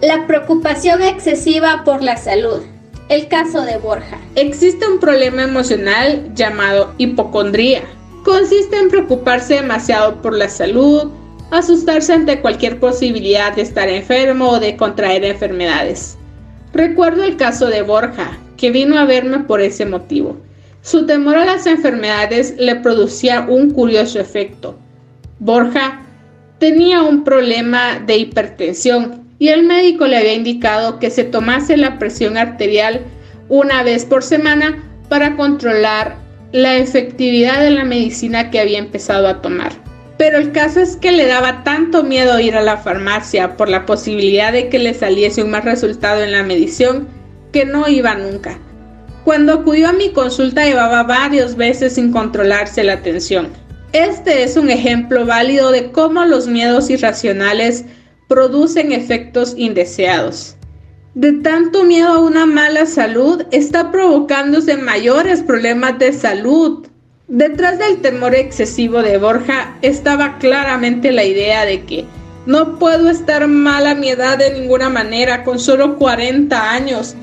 La preocupación excesiva por la salud. El caso de Borja. Existe un problema emocional llamado hipocondría. Consiste en preocuparse demasiado por la salud, asustarse ante cualquier posibilidad de estar enfermo o de contraer enfermedades. Recuerdo el caso de Borja, que vino a verme por ese motivo. Su temor a las enfermedades le producía un curioso efecto. Borja tenía un problema de hipertensión y el médico le había indicado que se tomase la presión arterial una vez por semana para controlar la efectividad de la medicina que había empezado a tomar. Pero el caso es que le daba tanto miedo ir a la farmacia por la posibilidad de que le saliese un mal resultado en la medición que no iba nunca. Cuando acudió a mi consulta llevaba varios veces sin controlarse la tensión. Este es un ejemplo válido de cómo los miedos irracionales producen efectos indeseados. De tanto miedo a una mala salud está provocándose mayores problemas de salud. Detrás del temor excesivo de Borja estaba claramente la idea de que no puedo estar mal a mi edad de ninguna manera con solo 40 años.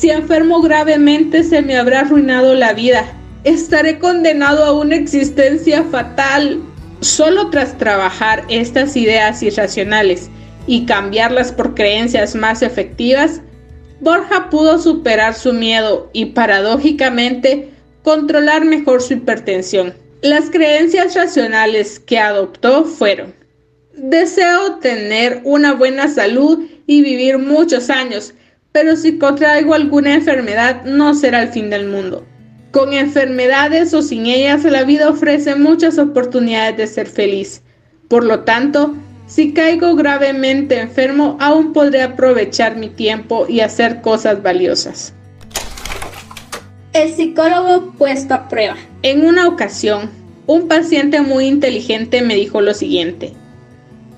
Si enfermo gravemente se me habrá arruinado la vida. Estaré condenado a una existencia fatal. Solo tras trabajar estas ideas irracionales y cambiarlas por creencias más efectivas, Borja pudo superar su miedo y paradójicamente controlar mejor su hipertensión. Las creencias racionales que adoptó fueron Deseo tener una buena salud y vivir muchos años, pero si contraigo alguna enfermedad no será el fin del mundo. Con enfermedades o sin ellas, la vida ofrece muchas oportunidades de ser feliz. Por lo tanto, si caigo gravemente enfermo, aún podré aprovechar mi tiempo y hacer cosas valiosas. El psicólogo puesto a prueba. En una ocasión, un paciente muy inteligente me dijo lo siguiente.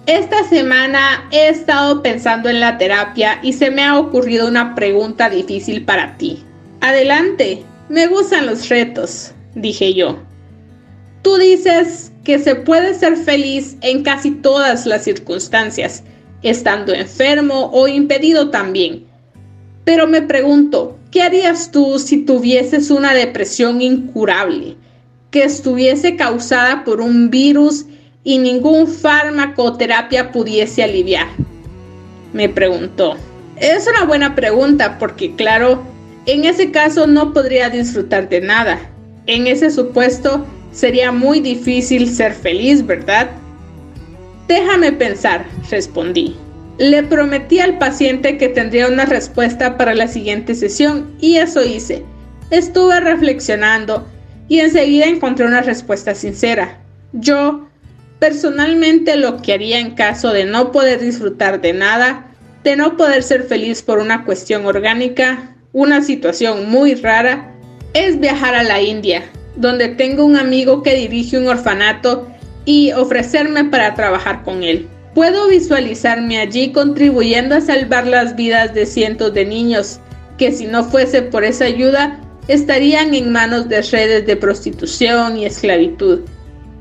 Esta semana he estado pensando en la terapia y se me ha ocurrido una pregunta difícil para ti. Adelante, me gustan los retos, dije yo. Tú dices que se puede ser feliz en casi todas las circunstancias, estando enfermo o impedido también. Pero me pregunto, ¿qué harías tú si tuvieses una depresión incurable, que estuviese causada por un virus y ningún fármaco o terapia pudiese aliviar? Me preguntó. Es una buena pregunta porque, claro, en ese caso no podría disfrutar de nada. En ese supuesto, Sería muy difícil ser feliz, ¿verdad? Déjame pensar, respondí. Le prometí al paciente que tendría una respuesta para la siguiente sesión y eso hice. Estuve reflexionando y enseguida encontré una respuesta sincera. Yo, personalmente, lo que haría en caso de no poder disfrutar de nada, de no poder ser feliz por una cuestión orgánica, una situación muy rara, es viajar a la India, donde tengo un amigo que dirige un orfanato y ofrecerme para trabajar con él. Puedo visualizarme allí contribuyendo a salvar las vidas de cientos de niños que si no fuese por esa ayuda estarían en manos de redes de prostitución y esclavitud.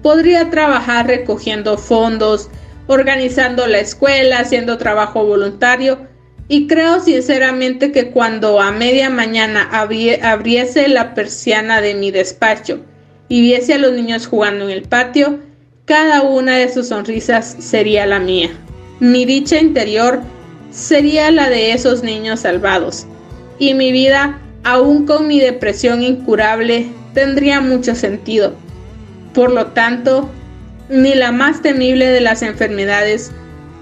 Podría trabajar recogiendo fondos, organizando la escuela, haciendo trabajo voluntario y creo sinceramente que cuando a media mañana abriese la persiana de mi despacho y viese a los niños jugando en el patio, cada una de sus sonrisas sería la mía. Mi dicha interior sería la de esos niños salvados. Y mi vida, aún con mi depresión incurable, tendría mucho sentido. Por lo tanto, ni la más temible de las enfermedades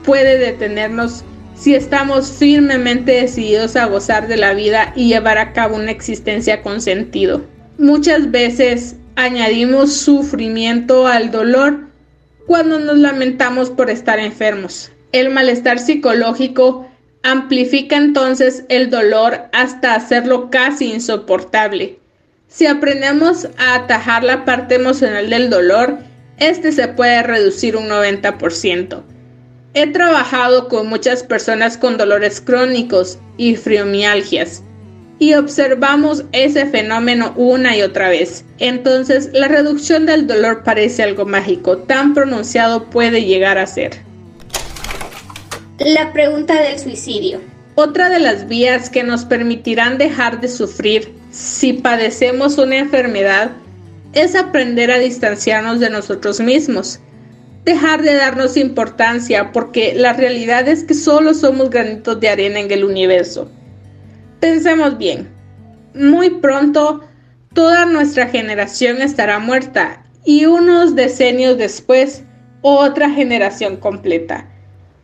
puede detenernos si estamos firmemente decididos a gozar de la vida y llevar a cabo una existencia con sentido. Muchas veces añadimos sufrimiento al dolor cuando nos lamentamos por estar enfermos. El malestar psicológico amplifica entonces el dolor hasta hacerlo casi insoportable. Si aprendemos a atajar la parte emocional del dolor, este se puede reducir un 90%. He trabajado con muchas personas con dolores crónicos y friomialgias y observamos ese fenómeno una y otra vez. Entonces, la reducción del dolor parece algo mágico, tan pronunciado puede llegar a ser. La pregunta del suicidio. Otra de las vías que nos permitirán dejar de sufrir si padecemos una enfermedad es aprender a distanciarnos de nosotros mismos dejar de darnos importancia porque la realidad es que solo somos granitos de arena en el universo. Pensemos bien, muy pronto toda nuestra generación estará muerta y unos decenios después otra generación completa.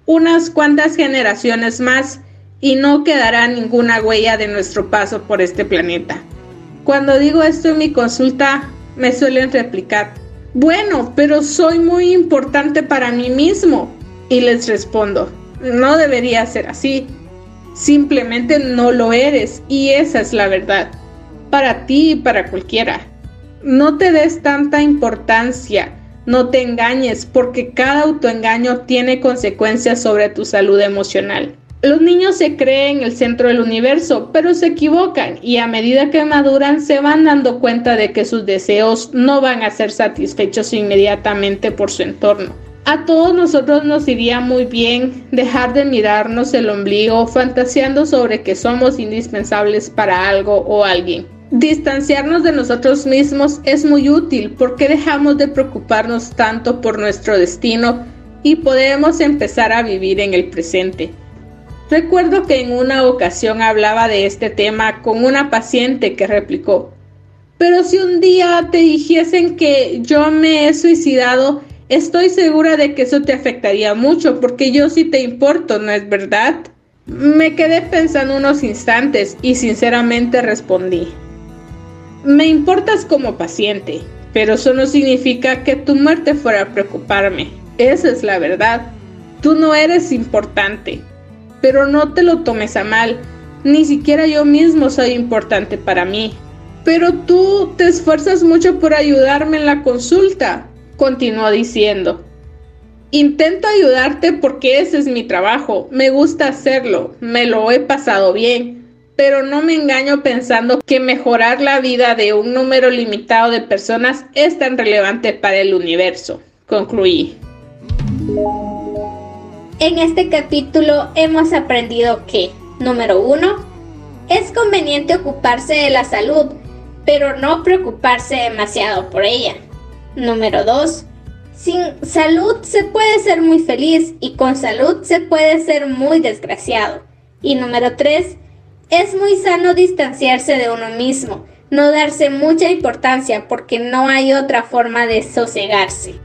Unas cuantas generaciones más y no quedará ninguna huella de nuestro paso por este planeta. Cuando digo esto en mi consulta me suelen replicar, bueno, pero soy muy importante para mí mismo. Y les respondo, no debería ser así. Simplemente no lo eres y esa es la verdad. Para ti y para cualquiera. No te des tanta importancia, no te engañes porque cada autoengaño tiene consecuencias sobre tu salud emocional. Los niños se creen el centro del universo, pero se equivocan y a medida que maduran se van dando cuenta de que sus deseos no van a ser satisfechos inmediatamente por su entorno. A todos nosotros nos iría muy bien dejar de mirarnos el ombligo fantaseando sobre que somos indispensables para algo o alguien. Distanciarnos de nosotros mismos es muy útil porque dejamos de preocuparnos tanto por nuestro destino y podemos empezar a vivir en el presente. Recuerdo que en una ocasión hablaba de este tema con una paciente que replicó, pero si un día te dijesen que yo me he suicidado, estoy segura de que eso te afectaría mucho porque yo sí te importo, ¿no es verdad? Me quedé pensando unos instantes y sinceramente respondí, me importas como paciente, pero eso no significa que tu muerte fuera a preocuparme. Esa es la verdad. Tú no eres importante, pero no te lo tomes a mal. Ni siquiera yo mismo soy importante para mí. Pero tú te esfuerzas mucho por ayudarme en la consulta, continuó diciendo. Intento ayudarte porque ese es mi trabajo, me gusta hacerlo, me lo he pasado bien, pero no me engaño pensando que mejorar la vida de un número limitado de personas es tan relevante para el universo, concluí. En este capítulo hemos aprendido que, número uno, es conveniente ocuparse de la salud, pero no preocuparse demasiado por ella. Número 2. Sin salud se puede ser muy feliz y con salud se puede ser muy desgraciado. Y número 3. Es muy sano distanciarse de uno mismo, no darse mucha importancia porque no hay otra forma de sosegarse.